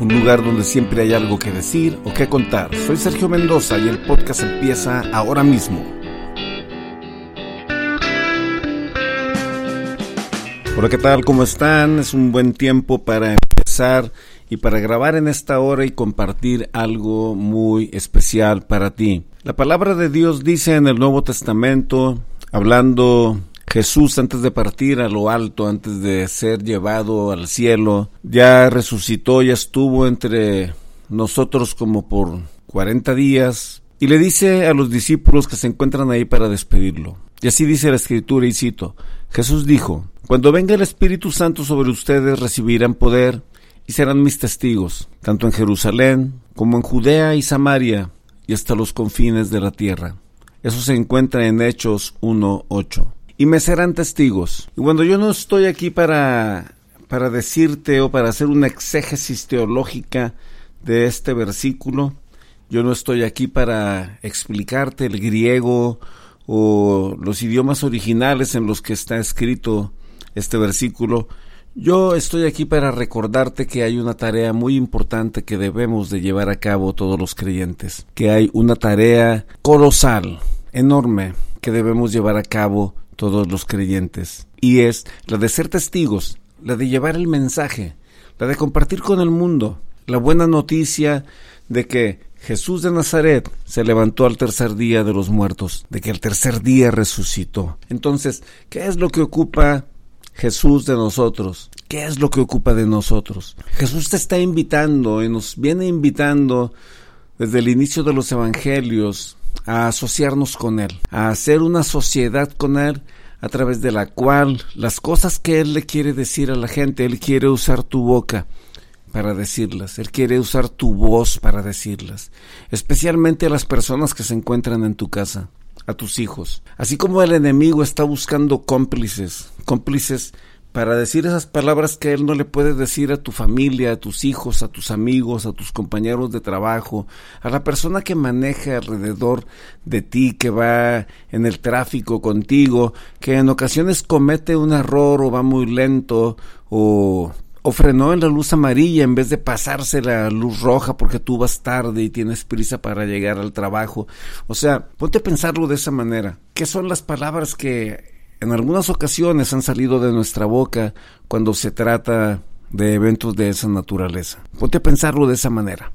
un lugar donde siempre hay algo que decir o que contar. Soy Sergio Mendoza y el podcast empieza ahora mismo. Hola, ¿qué tal? ¿Cómo están? Es un buen tiempo para empezar y para grabar en esta hora y compartir algo muy especial para ti. La palabra de Dios dice en el Nuevo Testamento, hablando Jesús antes de partir a lo alto, antes de ser llevado al cielo, ya resucitó, ya estuvo entre nosotros como por 40 días y le dice a los discípulos que se encuentran ahí para despedirlo. Y así dice la escritura y cito, Jesús dijo, Cuando venga el Espíritu Santo sobre ustedes recibirán poder y serán mis testigos, tanto en Jerusalén como en Judea y Samaria y hasta los confines de la tierra. Eso se encuentra en Hechos 1.8 y me serán testigos. Y cuando yo no estoy aquí para, para decirte o para hacer una exégesis teológica de este versículo, yo no estoy aquí para explicarte el griego o los idiomas originales en los que está escrito este versículo. Yo estoy aquí para recordarte que hay una tarea muy importante que debemos de llevar a cabo todos los creyentes, que hay una tarea colosal, enorme, que debemos llevar a cabo todos los creyentes, y es la de ser testigos, la de llevar el mensaje, la de compartir con el mundo la buena noticia de que Jesús de Nazaret se levantó al tercer día de los muertos, de que el tercer día resucitó. Entonces, ¿qué es lo que ocupa Jesús de nosotros? ¿Qué es lo que ocupa de nosotros? Jesús te está invitando y nos viene invitando desde el inicio de los evangelios a asociarnos con Él, a hacer una sociedad con Él a través de la cual las cosas que Él le quiere decir a la gente, Él quiere usar tu boca para decirlas, Él quiere usar tu voz para decirlas, especialmente a las personas que se encuentran en tu casa, a tus hijos. Así como el enemigo está buscando cómplices, cómplices para decir esas palabras que él no le puede decir a tu familia, a tus hijos, a tus amigos, a tus compañeros de trabajo, a la persona que maneja alrededor de ti, que va en el tráfico contigo, que en ocasiones comete un error o va muy lento o o frenó en la luz amarilla en vez de pasarse la luz roja porque tú vas tarde y tienes prisa para llegar al trabajo. O sea, ponte a pensarlo de esa manera. ¿Qué son las palabras que en algunas ocasiones han salido de nuestra boca cuando se trata de eventos de esa naturaleza. Ponte a pensarlo de esa manera.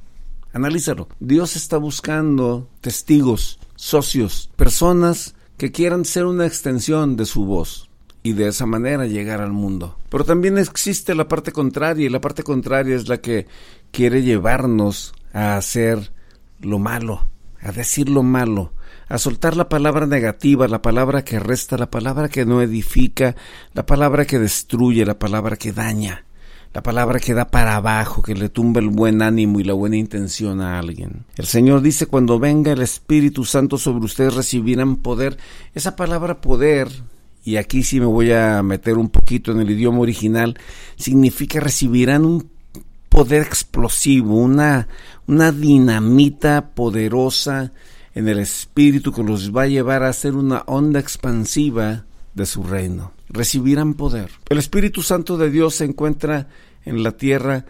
Analízalo. Dios está buscando testigos, socios, personas que quieran ser una extensión de su voz y de esa manera llegar al mundo. Pero también existe la parte contraria y la parte contraria es la que quiere llevarnos a hacer lo malo, a decir lo malo, a soltar la palabra negativa, la palabra que resta, la palabra que no edifica, la palabra que destruye, la palabra que daña, la palabra que da para abajo, que le tumba el buen ánimo y la buena intención a alguien. El Señor dice, cuando venga el Espíritu Santo sobre ustedes recibirán poder. Esa palabra poder, y aquí sí me voy a meter un poquito en el idioma original, significa recibirán un poder explosivo, una, una dinamita poderosa, en el Espíritu que los va a llevar a ser una onda expansiva de su reino. Recibirán poder. El Espíritu Santo de Dios se encuentra en la tierra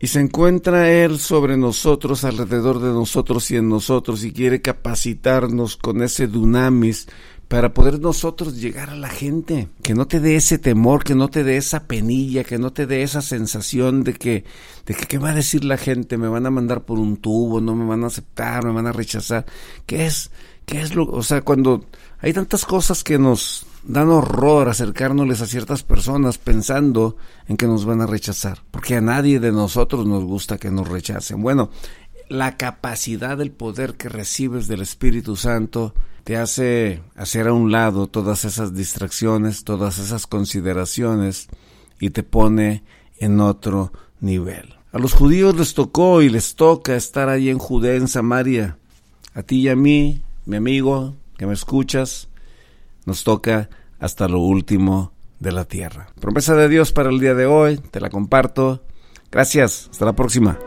y se encuentra Él sobre nosotros, alrededor de nosotros y en nosotros, y quiere capacitarnos con ese dunamis para poder nosotros llegar a la gente, que no te dé ese temor, que no te dé esa penilla, que no te dé esa sensación de que, de que, ¿qué va a decir la gente? Me van a mandar por un tubo, no me van a aceptar, me van a rechazar. ¿Qué es? ¿Qué es lo? O sea, cuando hay tantas cosas que nos dan horror acercárnosles a ciertas personas pensando en que nos van a rechazar, porque a nadie de nosotros nos gusta que nos rechacen. Bueno, la capacidad del poder que recibes del Espíritu Santo te hace hacer a un lado todas esas distracciones, todas esas consideraciones y te pone en otro nivel. A los judíos les tocó y les toca estar ahí en Judea, en Samaria, A ti y a mí, mi amigo, que me escuchas, nos toca hasta lo último de la tierra. Promesa de Dios para el día de hoy, te la comparto. Gracias, hasta la próxima.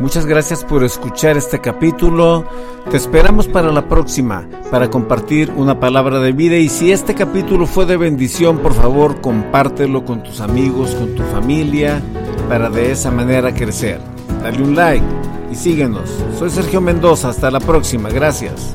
Muchas gracias por escuchar este capítulo. Te esperamos para la próxima, para compartir una palabra de vida. Y si este capítulo fue de bendición, por favor, compártelo con tus amigos, con tu familia, para de esa manera crecer. Dale un like y síguenos. Soy Sergio Mendoza. Hasta la próxima. Gracias.